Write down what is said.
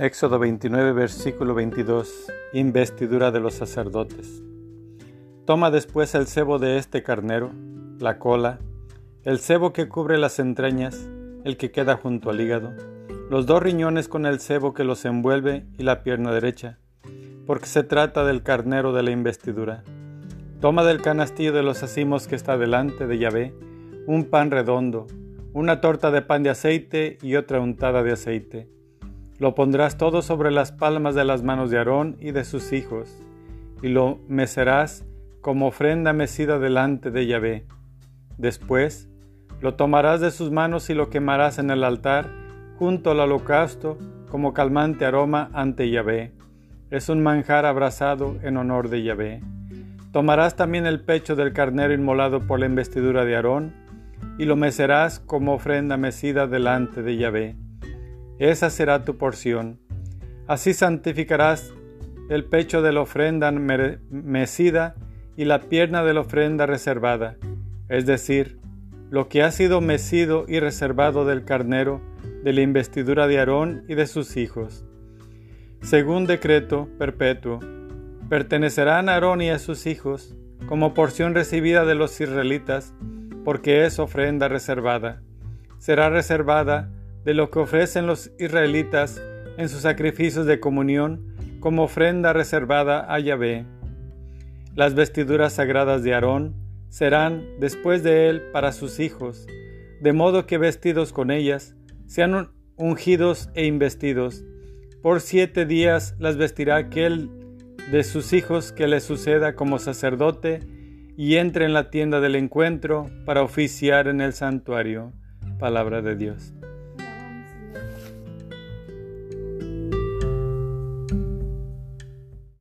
Éxodo 29, versículo 22. Investidura de los sacerdotes. Toma después el cebo de este carnero, la cola, el cebo que cubre las entrañas, el que queda junto al hígado, los dos riñones con el cebo que los envuelve y la pierna derecha, porque se trata del carnero de la investidura. Toma del canastillo de los acimos que está delante de Yahvé un pan redondo, una torta de pan de aceite y otra untada de aceite. Lo pondrás todo sobre las palmas de las manos de Aarón y de sus hijos, y lo mecerás como ofrenda mecida delante de Yahvé. Después, lo tomarás de sus manos y lo quemarás en el altar junto al holocausto como calmante aroma ante Yahvé. Es un manjar abrazado en honor de Yahvé. Tomarás también el pecho del carnero inmolado por la investidura de Aarón y lo mecerás como ofrenda mecida delante de Yahvé. Esa será tu porción. Así santificarás el pecho de la ofrenda mecida y la pierna de la ofrenda reservada, es decir, lo que ha sido mecido y reservado del carnero, de la investidura de Aarón y de sus hijos. Según decreto perpetuo, pertenecerán a Aarón y a sus hijos como porción recibida de los israelitas, porque es ofrenda reservada. Será reservada de lo que ofrecen los israelitas en sus sacrificios de comunión como ofrenda reservada a Yahvé. Las vestiduras sagradas de Aarón serán después de él para sus hijos, de modo que vestidos con ellas sean ungidos e investidos. Por siete días las vestirá aquel de sus hijos que le suceda como sacerdote y entre en la tienda del encuentro para oficiar en el santuario. Palabra de Dios.